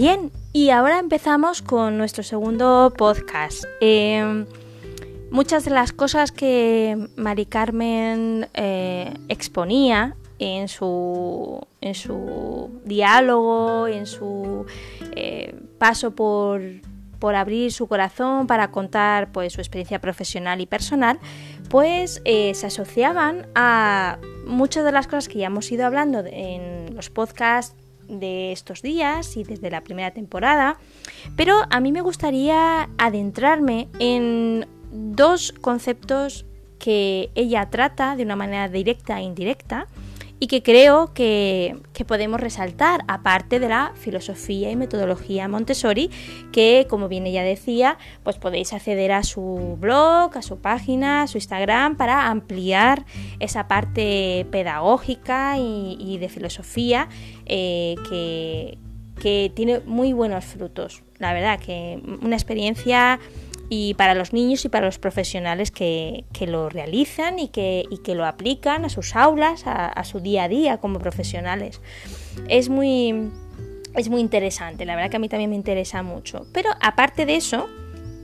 Bien, y ahora empezamos con nuestro segundo podcast. Em, muchas de las cosas que Mari Carmen eh, exponía en su, en su diálogo, en su eh, paso por, por abrir su corazón para contar pues, su experiencia profesional y personal, pues eh, se asociaban a muchas de las cosas que ya hemos ido hablando en los podcasts de estos días y desde la primera temporada, pero a mí me gustaría adentrarme en dos conceptos que ella trata de una manera directa e indirecta y que creo que, podemos resaltar, aparte de la filosofía y metodología Montessori, que como bien ella decía, pues podéis acceder a su blog, a su página, a su Instagram, para ampliar esa parte pedagógica y, de filosofía eh, que, que tiene muy buenos frutos. La verdad que una experiencia y para los niños y para los profesionales que, lo realizan y que, que, lo aplican a sus aulas, a, su día a día como profesionales. Es muy, es muy interesante, la verdad que a mí también me interesa mucho. Pero aparte de eso,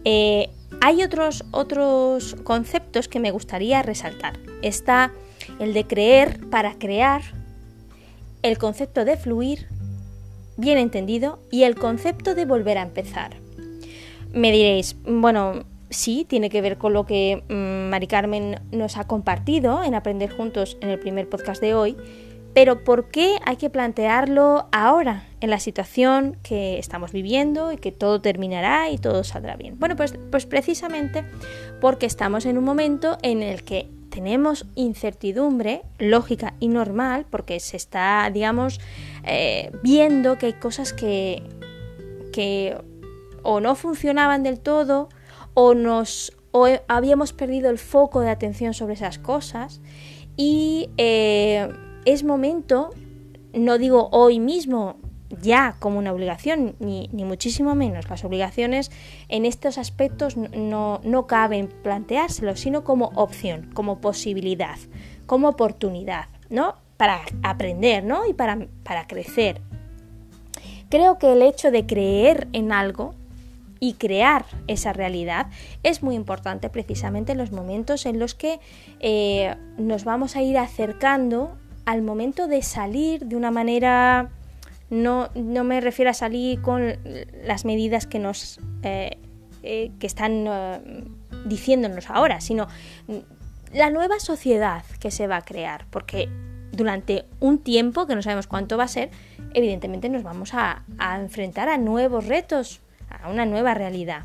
eh, hay otros, otros conceptos que me gustaría resaltar. Está el de creer para crear, el concepto de fluir, bien entendido, y el concepto de volver a empezar. Me diréis, bueno, sí, tiene que ver con lo que mm, Mari Carmen nos ha compartido en Aprender Juntos en el primer podcast de hoy, pero ¿por qué hay que plantearlo ahora, en la situación que estamos viviendo y que todo terminará y todo saldrá bien? Bueno, pues, pues precisamente porque estamos en un momento en el que tenemos incertidumbre lógica y normal, porque se está, digamos, eh, viendo que hay cosas que, que o no funcionaban del todo o nos habíamos perdido el foco de atención sobre esas cosas. Y eh, es momento, no digo hoy mismo, ya como una obligación, ni, muchísimo menos. Las obligaciones en estos aspectos no, no caben planteárselo, sino como opción, como posibilidad, como oportunidad, ¿no? Para aprender, ¿no? Y para, para crecer. Creo que el hecho de creer en algo y crear esa realidad es muy importante precisamente en los momentos en los que eh, nos vamos a ir acercando al momento de salir de una manera no, no me refiero a salir con las medidas que nos eh, eh, que están diciéndonos ahora sino la nueva sociedad que se va a crear porque durante un tiempo que no sabemos cuánto va a ser evidentemente nos vamos a enfrentar a nuevos retos a una nueva realidad.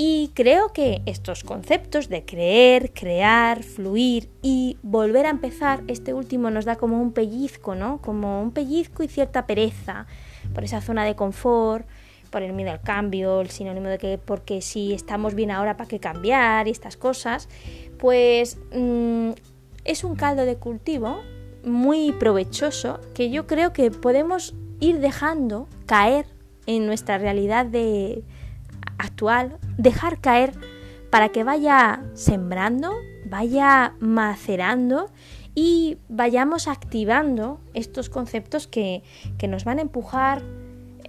Y creo que estos conceptos de creer, crear, fluir y volver a empezar, este último nos da como un pellizco, ¿no? Como un pellizco y cierta pereza por esa zona de confort, por el miedo al cambio, el sinónimo de que porque si estamos bien ahora, ¿para qué cambiar? y estas cosas, pues mm, es un caldo de cultivo muy provechoso que yo creo que podemos ir dejando caer en nuestra realidad de actual, dejar caer para que vaya sembrando, vaya macerando y vayamos activando estos conceptos que, nos van a empujar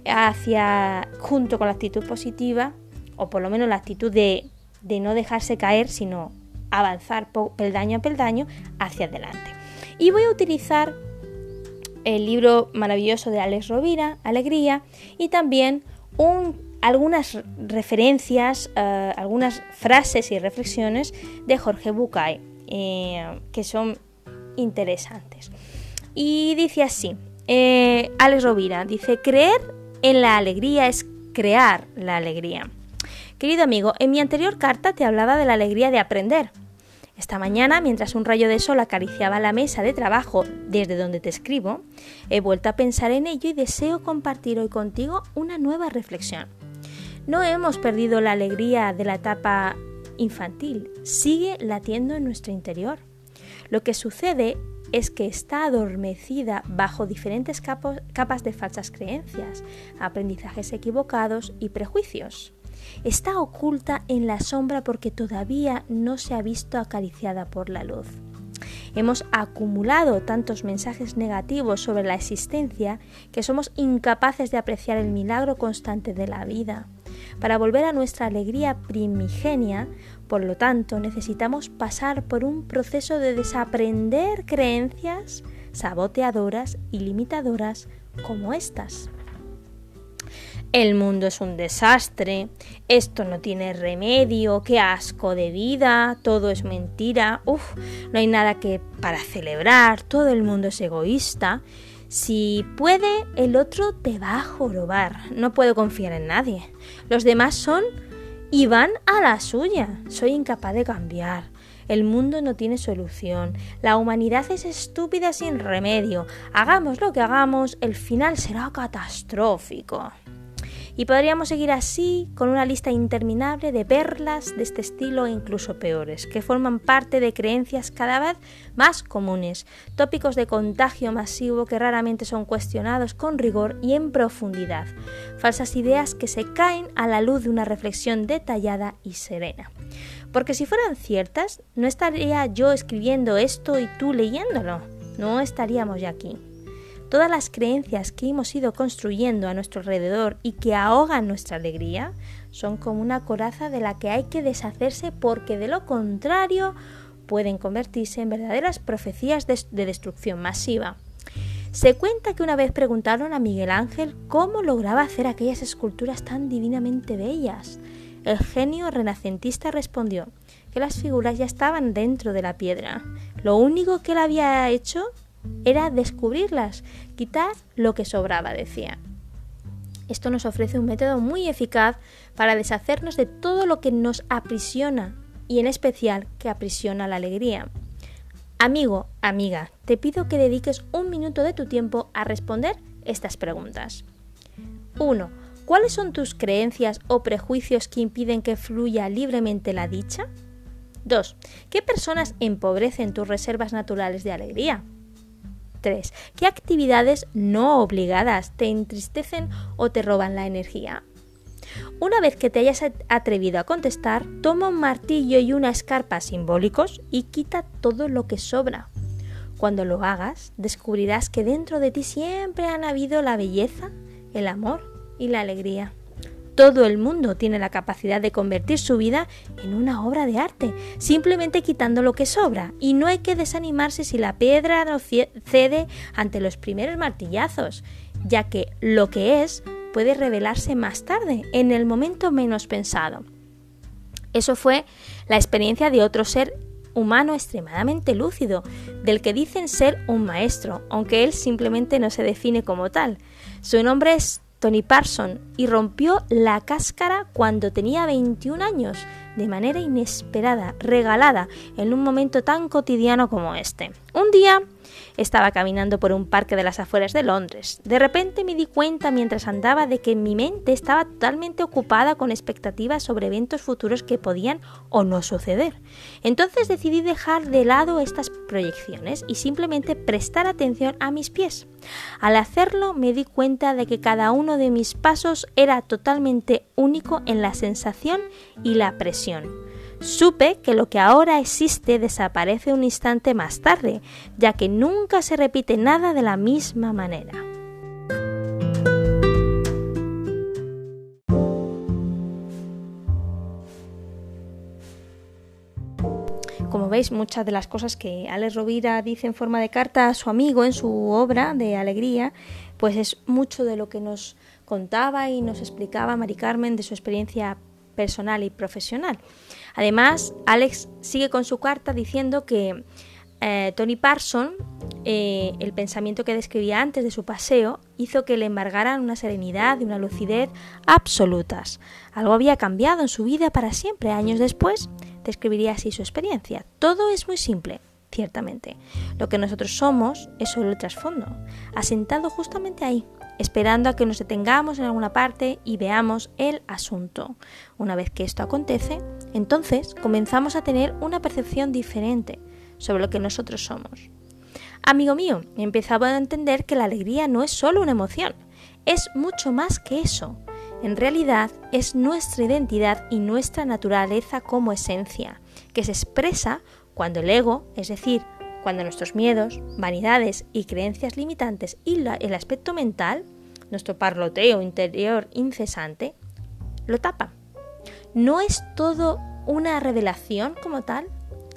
hacia, junto con la actitud positiva, o por lo menos la actitud de, de no dejarse caer, sino avanzar peldaño a peldaño hacia adelante. Y voy a utilizar el libro maravilloso de Alex Rovira, Alegría, y también algunas referencias, eh, algunas frases y reflexiones de Jorge Bucay, eh, que son interesantes. Y dice así, eh, Alex Rovira, dice, creer en la alegría es crear la alegría. Querido amigo, en mi anterior carta te hablaba de la alegría de aprender. Esta mañana, mientras un rayo de sol acariciaba la mesa de trabajo desde donde te escribo, he vuelto a pensar en ello y deseo compartir hoy contigo una nueva reflexión. No hemos perdido la alegría de la etapa infantil, sigue latiendo en nuestro interior. Lo que sucede es que está adormecida bajo diferentes capas de falsas creencias, aprendizajes equivocados y prejuicios está oculta en la sombra porque todavía no se ha visto acariciada por la luz. Hemos acumulado tantos mensajes negativos sobre la existencia que somos incapaces de apreciar el milagro constante de la vida. Para volver a nuestra alegría primigenia, por lo tanto, necesitamos pasar por un proceso de desaprender creencias saboteadoras y limitadoras como estas. El mundo es un desastre, esto no tiene remedio, qué asco de vida, todo es mentira, uff, no hay nada que para celebrar, todo el mundo es egoísta. Si puede, el otro te va a jorobar, no puedo confiar en nadie. Los demás son y van a la suya, soy incapaz de cambiar. El mundo no tiene solución. La humanidad es estúpida sin remedio. Hagamos lo que hagamos, el final será catastrófico. Y podríamos seguir así con una lista interminable de perlas de este estilo e incluso peores, que forman parte de creencias cada vez más comunes, tópicos de contagio masivo que raramente son cuestionados con rigor y en profundidad, falsas ideas que se caen a la luz de una reflexión detallada y serena. Porque si fueran ciertas, no estaría yo escribiendo esto y tú leyéndolo, no estaríamos ya aquí. Todas las creencias que hemos ido construyendo a nuestro alrededor y que ahogan nuestra alegría son como una coraza de la que hay que deshacerse porque de lo contrario pueden convertirse en verdaderas profecías de, destrucción masiva. Se cuenta que una vez preguntaron a Miguel Ángel cómo lograba hacer aquellas esculturas tan divinamente bellas. El genio renacentista respondió que las figuras ya estaban dentro de la piedra. Lo único que él había hecho era descubrirlas, quitar lo que sobraba, decía. Esto nos ofrece un método muy eficaz para deshacernos de todo lo que nos aprisiona y en especial que aprisiona la alegría. Amigo, amiga, te pido que dediques un minuto de tu tiempo a responder estas preguntas. 1. ¿Cuáles son tus creencias o prejuicios que impiden que fluya libremente la dicha? 2. ¿Qué personas empobrecen tus reservas naturales de alegría? 3. ¿Qué actividades no obligadas te entristecen o te roban la energía? Una vez que te hayas atrevido a contestar, toma un martillo y una escarpa simbólicos y quita todo lo que sobra. Cuando lo hagas, descubrirás que dentro de ti siempre han habido la belleza, el amor y la alegría. Todo el mundo tiene la capacidad de convertir su vida en una obra de arte, simplemente quitando lo que sobra, y no hay que desanimarse si la piedra no cede ante los primeros martillazos, ya que lo que es puede revelarse más tarde, en el momento menos pensado. Eso fue la experiencia de otro ser humano extremadamente lúcido, del que dicen ser un maestro, aunque él simplemente no se define como tal. Su nombre es Tony Parson y rompió la cáscara cuando tenía 21 años, de manera inesperada, regalada, en un momento tan cotidiano como este. Un día estaba caminando por un parque de las afueras de Londres. De repente me di cuenta mientras andaba de que mi mente estaba totalmente ocupada con expectativas sobre eventos futuros que podían o no suceder. Entonces decidí dejar de lado estas proyecciones y simplemente prestar atención a mis pies. Al hacerlo me di cuenta de que cada uno de mis pasos era totalmente único en la sensación y la presión. Supe que lo que ahora existe desaparece un instante más tarde, ya que nunca se repite nada de la misma manera. Como veis, muchas de las cosas que Alex Rovira dice en forma de carta a su amigo en su obra de Alegría, pues es mucho de lo que nos contaba y nos explicaba Mari Carmen de su experiencia personal y profesional. Además, Alex sigue con su carta diciendo que eh, Tony Parson, eh, el pensamiento que describía antes de su paseo, hizo que le embargaran una serenidad y una lucidez absolutas. Algo había cambiado en su vida para siempre. Años después, describiría así su experiencia. Todo es muy simple, ciertamente. Lo que nosotros somos es solo el trasfondo, asentado justamente ahí, esperando a que nos detengamos en alguna parte y veamos el asunto. Una vez que esto acontece, entonces comenzamos a tener una percepción diferente sobre lo que nosotros somos. Amigo mío, he empezado a entender que la alegría no es solo una emoción, es mucho más que eso. En realidad es nuestra identidad y nuestra naturaleza como esencia, que se expresa cuando el ego, es decir, cuando nuestros miedos, vanidades y creencias limitantes y el aspecto mental, nuestro parloteo interior incesante, lo tapan. ¿No es todo una revelación como tal?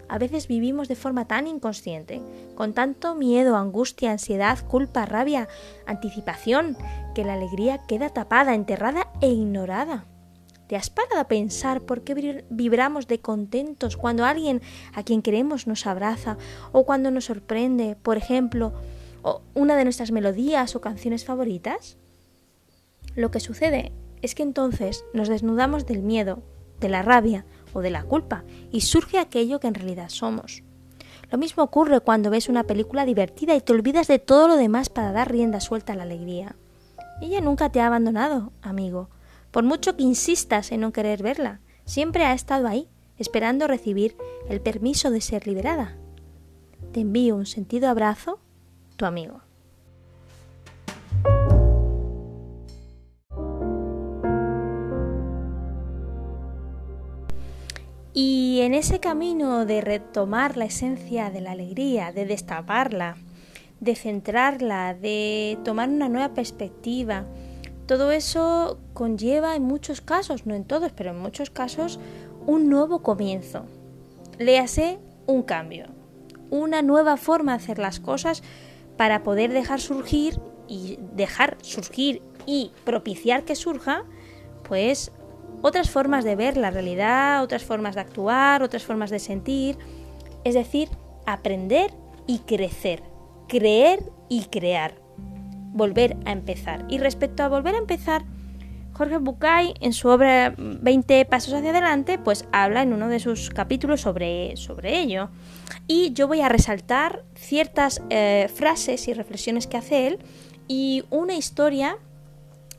A veces vivimos de forma tan inconsciente, con tanto miedo, angustia, ansiedad, culpa, rabia, anticipación, que la alegría queda tapada, enterrada e ignorada. ¿Te has parado a pensar por qué vibramos de contentos cuando alguien a quien queremos nos abraza o cuando nos sorprende, por ejemplo, una de nuestras melodías o canciones favoritas? Lo que sucede es que entonces nos desnudamos del miedo, de la rabia o de la culpa y surge aquello que en realidad somos. Lo mismo ocurre cuando ves una película divertida y te olvidas de todo lo demás para dar rienda suelta a la alegría. Ella nunca te ha abandonado, amigo. Por mucho que insistas en no querer verla, siempre ha estado ahí, esperando recibir el permiso de ser liberada. Te envío un sentido abrazo, tu amigo. Y en ese camino de retomar la esencia de la alegría, de destaparla, de centrarla, de tomar una nueva perspectiva, todo eso conlleva en muchos casos, no en todos, pero en muchos casos, un nuevo comienzo. Léase un cambio, una nueva forma de hacer las cosas para poder dejar surgir y dejar surgir y propiciar que surja, pues otras formas de ver la realidad, otras formas de actuar, otras formas de sentir, es decir, aprender y crecer, creer y crear, volver a empezar. Y respecto a volver a empezar, Jorge Bucay en su obra 20 pasos hacia adelante, pues habla en uno de sus capítulos sobre, sobre ello. Y yo voy a resaltar ciertas eh, frases y reflexiones que hace él y una historia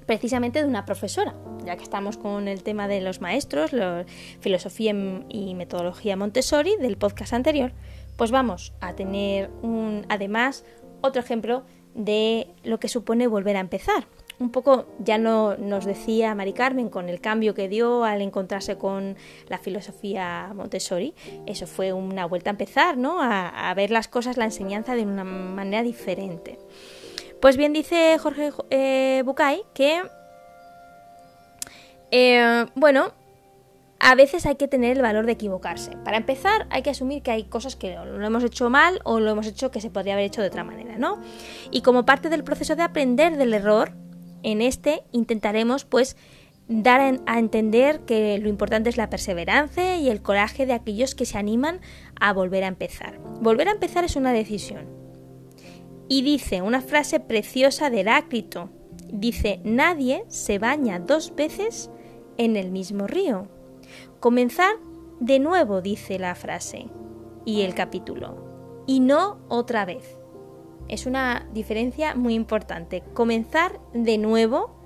precisamente de una profesora, ya que estamos con el tema de los maestros, la filosofía y metodología Montessori del podcast anterior, pues vamos a tener un, además otro ejemplo de lo que supone volver a empezar. Un poco ya no nos decía Mari Carmen con el cambio que dio al encontrarse con la filosofía Montessori. Eso fue una vuelta a empezar, ¿no? A, ver las cosas, la enseñanza de una manera diferente. Pues bien dice Jorge eh, Bucay que, eh, bueno, a veces hay que tener el valor de equivocarse. Para empezar, hay que asumir que hay cosas que lo hemos hecho mal o lo hemos hecho que se podría haber hecho de otra manera, ¿no? Y como parte del proceso de aprender del error, en este intentaremos, pues, dar a entender que lo importante es la perseverancia y el coraje de aquellos que se animan a volver a empezar. Volver a empezar es una decisión y dice una frase preciosa de Heráclito. Dice, nadie se baña dos veces en el mismo río. Comenzar de nuevo, dice la frase y el capítulo, y no otra vez. Es una diferencia muy importante. Comenzar de nuevo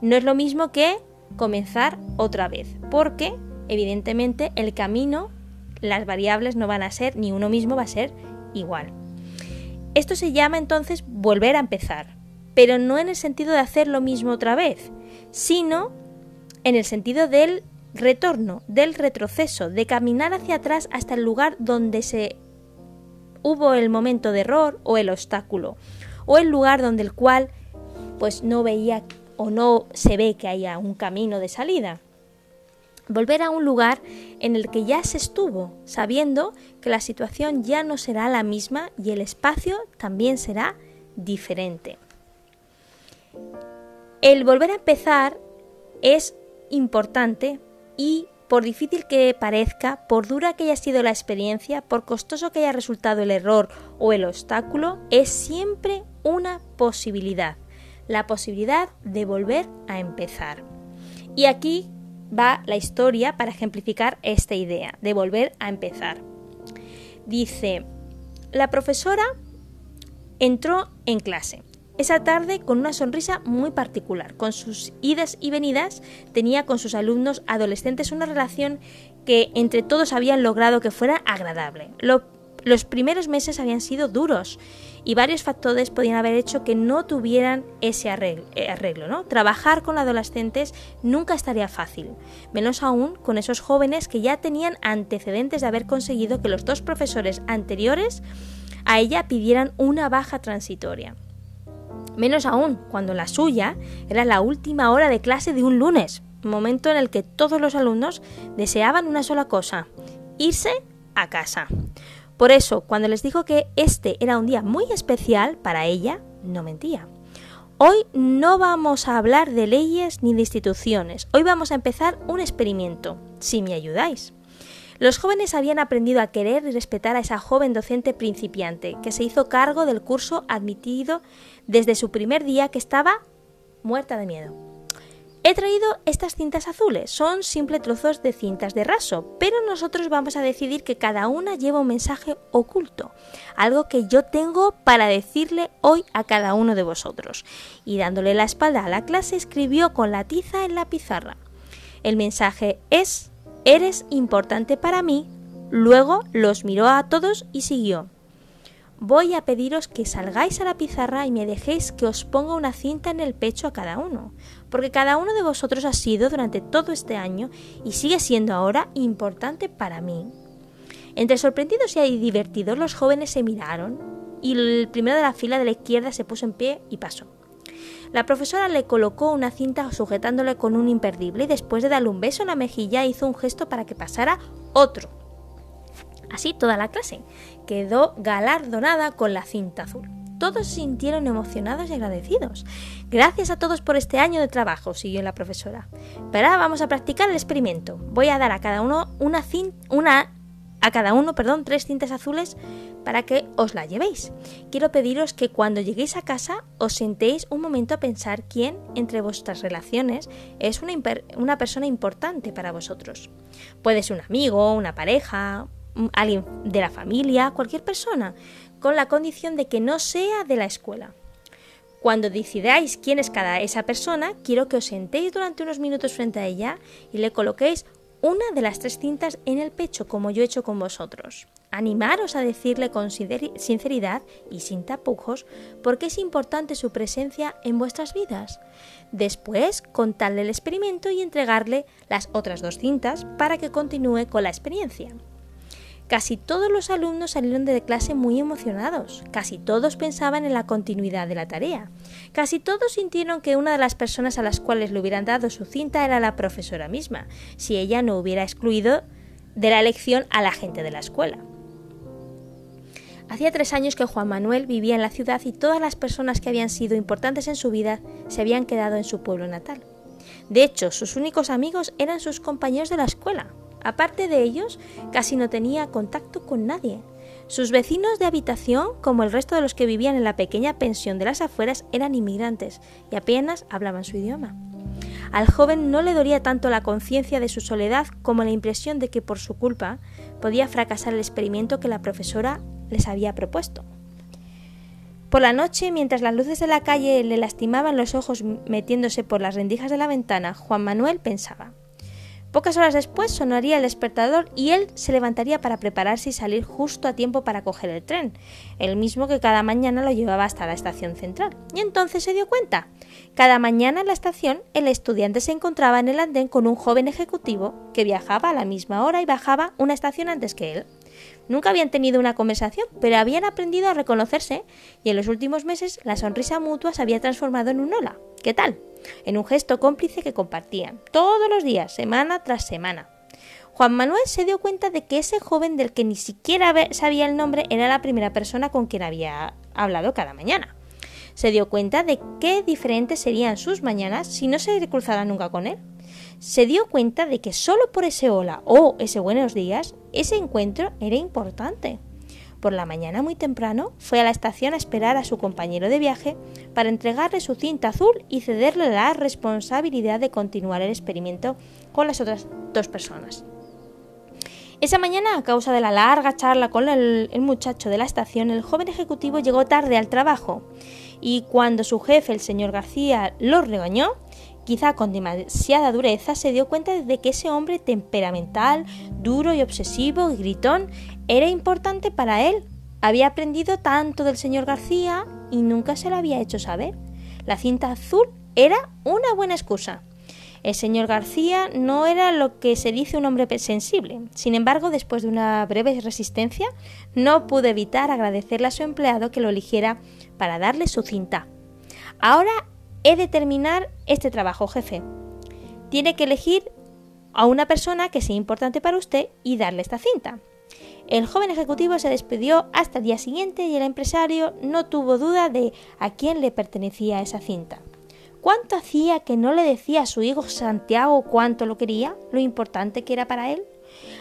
no es lo mismo que comenzar otra vez, porque evidentemente el camino, las variables no van a ser, ni uno mismo va a ser igual. Esto se llama entonces volver a empezar, pero no en el sentido de hacer lo mismo otra vez, sino en el sentido del retorno, del retroceso, de caminar hacia atrás hasta el lugar donde se hubo el momento de error o el obstáculo, o el lugar donde el cual pues no veía o no se ve que haya un camino de salida volver a un lugar en el que ya se estuvo, sabiendo que la situación ya no será la misma y el espacio también será diferente. El volver a empezar es importante y por difícil que parezca, por dura que haya sido la experiencia, por costoso que haya resultado el error o el obstáculo, es siempre una posibilidad, la posibilidad de volver a empezar. Y aquí va la historia para ejemplificar esta idea de volver a empezar. Dice, la profesora entró en clase. Esa tarde con una sonrisa muy particular. Con sus idas y venidas tenía con sus alumnos adolescentes una relación que entre todos habían logrado que fuera agradable. los primeros meses habían sido duros y varios factores podían haber hecho que no tuvieran ese eh, arreglo, ¿no? Trabajar con adolescentes nunca estaría fácil, menos aún con esos jóvenes que ya tenían antecedentes de haber conseguido que los dos profesores anteriores a ella pidieran una baja transitoria. Menos aún cuando la suya era la última hora de clase de un lunes, momento en el que todos los alumnos deseaban una sola cosa, irse a casa. Por eso, cuando les dijo que este era un día muy especial para ella, no mentía. Hoy no vamos a hablar de leyes ni de instituciones, hoy vamos a empezar un experimento, si me ayudáis. Los jóvenes habían aprendido a querer y respetar a esa joven docente principiante, que se hizo cargo del curso admitido desde su primer día que estaba muerta de miedo. He traído estas cintas azules, son simples trozos de cintas de raso, pero nosotros vamos a decidir que cada una lleva un mensaje oculto, algo que yo tengo para decirle hoy a cada uno de vosotros. Y dándole la espalda a la clase escribió con la tiza en la pizarra. El mensaje es, eres importante para mí. Luego los miró a todos y siguió voy a pediros que salgáis a la pizarra y me dejéis que os ponga una cinta en el pecho a cada uno, porque cada uno de vosotros ha sido durante todo este año y sigue siendo ahora importante para mí. Entre sorprendidos y divertidos los jóvenes se miraron y el primero de la fila de la izquierda se puso en pie y pasó. La profesora le colocó una cinta sujetándole con un imperdible y después de darle un beso en la mejilla hizo un gesto para que pasara otro. Así toda la clase quedó galardonada con la cinta azul. Todos se sintieron emocionados y agradecidos. Gracias a todos por este año de trabajo, siguió la profesora. Pero ahora vamos a practicar el experimento. Voy a dar a cada uno una, una a cada uno, perdón, tres cintas azules para que os la llevéis. Quiero pediros que cuando lleguéis a casa os sentéis un momento a pensar quién entre vuestras relaciones es una, una persona importante para vosotros. Puede ser un amigo, una pareja, alguien de la familia, cualquier persona, con la condición de que no sea de la escuela. Cuando decidáis quién es cada esa persona, quiero que os sentéis durante unos minutos frente a ella y le coloquéis una de las tres cintas en el pecho, como yo he hecho con vosotros. Animaros a decirle con sinceridad y sin tapujos porque es importante su presencia en vuestras vidas. Después, contarle el experimento y entregarle las otras dos cintas para que continúe con la experiencia. Casi todos los alumnos salieron de clase muy emocionados, casi todos pensaban en la continuidad de la tarea, casi todos sintieron que una de las personas a las cuales le hubieran dado su cinta era la profesora misma, si ella no hubiera excluido de la elección a la gente de la escuela. Hacía tres años que Juan Manuel vivía en la ciudad y todas las personas que habían sido importantes en su vida se habían quedado en su pueblo natal. De hecho, sus únicos amigos eran sus compañeros de la escuela, Aparte de ellos, casi no tenía contacto con nadie. Sus vecinos de habitación, como el resto de los que vivían en la pequeña pensión de las afueras, eran inmigrantes y apenas hablaban su idioma. Al joven no le dolía tanto la conciencia de su soledad como la impresión de que por su culpa podía fracasar el experimento que la profesora les había propuesto. Por la noche, mientras las luces de la calle le lastimaban los ojos metiéndose por las rendijas de la ventana, Juan Manuel pensaba Pocas horas después sonaría el despertador y él se levantaría para prepararse y salir justo a tiempo para coger el tren, el mismo que cada mañana lo llevaba hasta la estación central. Y entonces se dio cuenta. Cada mañana en la estación el estudiante se encontraba en el andén con un joven ejecutivo que viajaba a la misma hora y bajaba una estación antes que él. Nunca habían tenido una conversación, pero habían aprendido a reconocerse y en los últimos meses la sonrisa mutua se había transformado en un hola. ¿Qué tal? En un gesto cómplice que compartían todos los días, semana tras semana. Juan Manuel se dio cuenta de que ese joven del que ni siquiera sabía el nombre era la primera persona con quien había hablado cada mañana. Se dio cuenta de qué diferentes serían sus mañanas si no se cruzara nunca con él. Se dio cuenta de que solo por ese hola o ese buenos días, ese encuentro era importante. Por la mañana muy temprano fue a la estación a esperar a su compañero de viaje para entregarle su cinta azul y cederle la responsabilidad de continuar el experimento con las otras dos personas. Esa mañana, a causa de la larga charla con el, muchacho de la estación, el joven ejecutivo llegó tarde al trabajo y cuando su jefe, el señor García, lo regañó, quizá con demasiada dureza, se dio cuenta de que ese hombre temperamental, duro y obsesivo gritón era importante para él. Había aprendido tanto del señor García y nunca se lo había hecho saber. La cinta azul era una buena excusa. El señor García no era lo que se dice un hombre sensible. Sin embargo, después de una breve resistencia, no pude evitar agradecerle a su empleado que lo eligiera para darle su cinta. Ahora he de terminar este trabajo, jefe. Tiene que elegir a una persona que sea importante para usted y darle esta cinta. El joven ejecutivo se despidió hasta el día siguiente y el empresario no tuvo duda de a quién le pertenecía esa cinta. ¿Cuánto hacía que no le decía a su hijo Santiago cuánto lo quería, lo importante que era para él?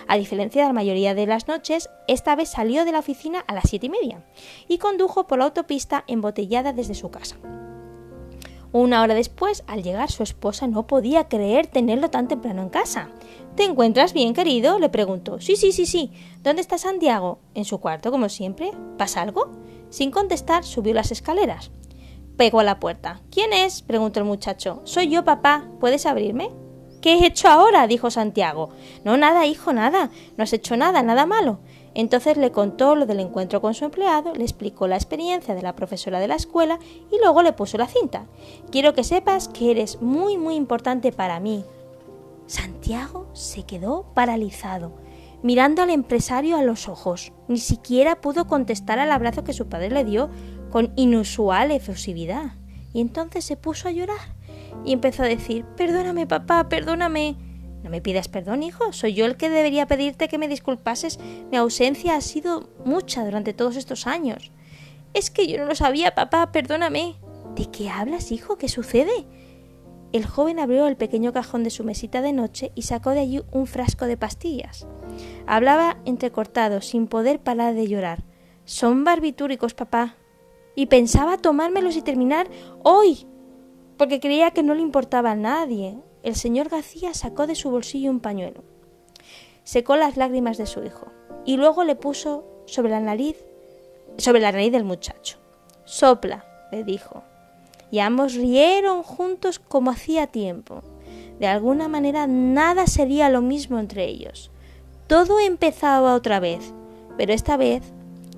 A diferencia de la mayoría de las noches, esta vez salió de la oficina a las siete y media y condujo por la autopista embotellada desde su casa. Una hora después, al llegar, su esposa no podía creer tenerlo tan temprano en casa. ¿Te encuentras bien, querido? le preguntó. Sí, sí, sí, sí. ¿Dónde está Santiago? En su cuarto, como siempre. ¿Pasa algo? Sin contestar, subió las escaleras. Pegó a la puerta. ¿Quién es? preguntó el muchacho. Soy yo, papá. ¿Puedes abrirme? ¿Qué he hecho ahora? dijo Santiago. No, nada, hijo, nada. No has hecho nada, nada malo. Entonces le contó lo del encuentro con su empleado, le explicó la experiencia de la profesora de la escuela y luego le puso la cinta. Quiero que sepas que eres muy, muy importante para mí. Santiago se quedó paralizado, mirando al empresario a los ojos. Ni siquiera pudo contestar al abrazo que su padre le dio con inusual efusividad. Y entonces se puso a llorar y empezó a decir Perdóname, papá, perdóname. No me pidas perdón, hijo. Soy yo el que debería pedirte que me disculpases. Mi ausencia ha sido mucha durante todos estos años. Es que yo no lo sabía, papá. Perdóname. ¿De qué hablas, hijo? ¿Qué sucede? El joven abrió el pequeño cajón de su mesita de noche y sacó de allí un frasco de pastillas. Hablaba entrecortado, sin poder parar de llorar. Son barbitúricos, papá. Y pensaba tomármelos y terminar hoy, porque creía que no le importaba a nadie el señor García sacó de su bolsillo un pañuelo, secó las lágrimas de su hijo y luego le puso sobre la nariz, sobre la nariz del muchacho. Sopla, le dijo. Y ambos rieron juntos como hacía tiempo. De alguna manera nada sería lo mismo entre ellos. Todo empezaba otra vez, pero esta vez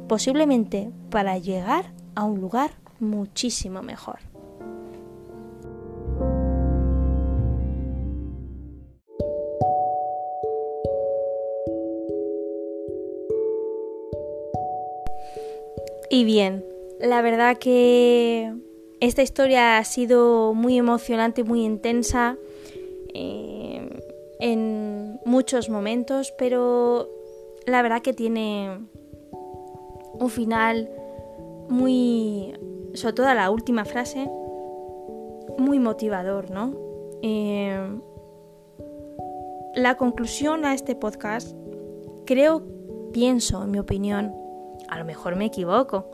posiblemente para llegar a un lugar muchísimo mejor. Y bien, la verdad que esta historia ha sido muy emocionante, muy intensa eh, en muchos momentos, pero la verdad que tiene un final muy, sobre todo la última frase, muy motivador, ¿no? Eh, la conclusión a este podcast, creo, pienso, en mi opinión, a lo mejor me equivoco,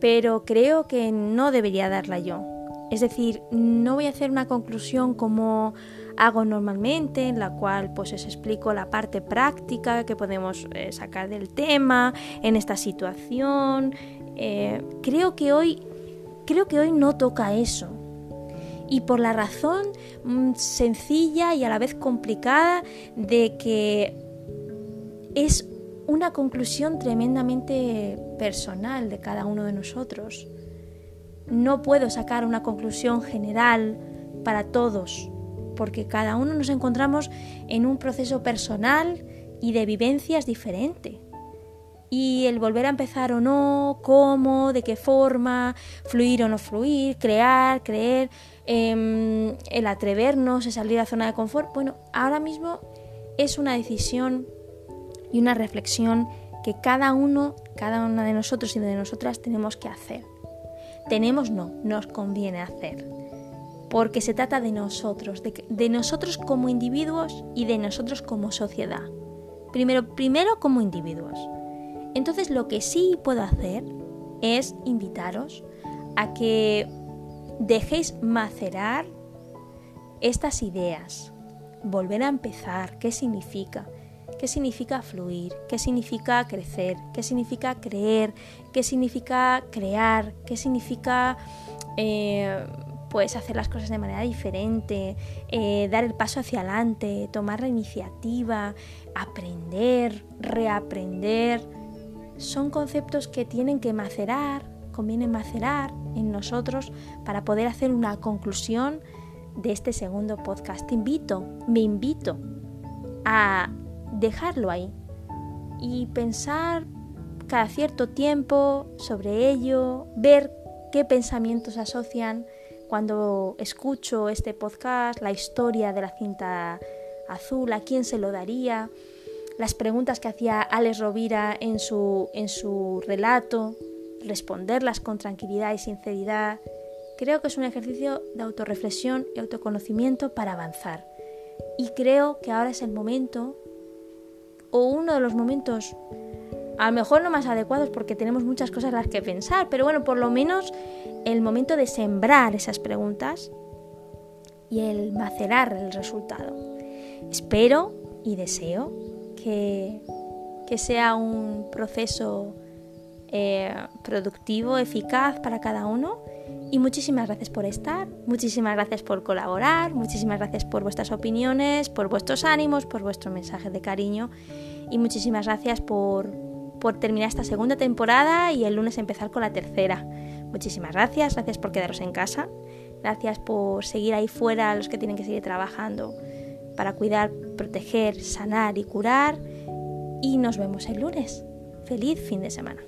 pero creo que no debería darla yo. Es decir, no voy a hacer una conclusión como hago normalmente, en la cual pues os explico la parte práctica que podemos eh, sacar del tema en esta situación. Eh, creo que hoy creo que hoy no toca eso. Y por la razón mm, sencilla y a la vez complicada de que es una conclusión tremendamente personal de cada uno de nosotros. No puedo sacar una conclusión general para todos, porque cada uno nos encontramos en un proceso personal y de vivencias diferente. Y el volver a empezar o no, cómo, de qué forma, fluir o no fluir, crear, creer, em, el atrevernos, el salir de la zona de confort, bueno, ahora mismo es una decisión y una reflexión que cada uno, cada una de nosotros y de nosotras tenemos que hacer. Tenemos no, nos conviene hacer. Porque se trata de nosotros, de, nosotros como individuos y de nosotros como sociedad. Primero, primero como individuos. Entonces lo que sí puedo hacer es invitaros a que dejéis macerar estas ideas, volver a empezar, qué significa, qué significa fluir, qué significa crecer, qué significa creer, qué significa crear, qué significa eh, pues hacer las cosas de manera diferente, eh, dar el paso hacia adelante, tomar la iniciativa, aprender, reaprender. Son conceptos que tienen que macerar, conviene macerar en nosotros para poder hacer una conclusión de este segundo podcast. Te invito, me invito a dejarlo ahí y pensar cada cierto tiempo sobre ello, ver qué pensamientos asocian cuando escucho este podcast, la historia de la cinta azul, a quién se lo daría, las preguntas que hacía Alex Rovira en su, en su relato, responderlas con tranquilidad y sinceridad. Creo que es un ejercicio de autorreflexión y autoconocimiento para avanzar. Y creo que ahora es el momento, o uno de los momentos, a lo mejor no más adecuados porque tenemos muchas cosas las que pensar, pero bueno, por lo menos el momento de sembrar esas preguntas y el macerar el resultado. Espero y deseo que, que sea un proceso eh, productivo, eficaz para cada uno. Y muchísimas gracias por estar, muchísimas gracias por colaborar, muchísimas gracias por vuestras opiniones, por vuestros ánimos, por vuestros mensajes de cariño y muchísimas gracias por, por terminar esta segunda temporada y el lunes empezar con la tercera. Muchísimas gracias, gracias por quedaros en casa, gracias por seguir ahí fuera los que tienen que seguir trabajando para cuidar, proteger, sanar y curar. Y nos vemos el lunes. Feliz fin de semana.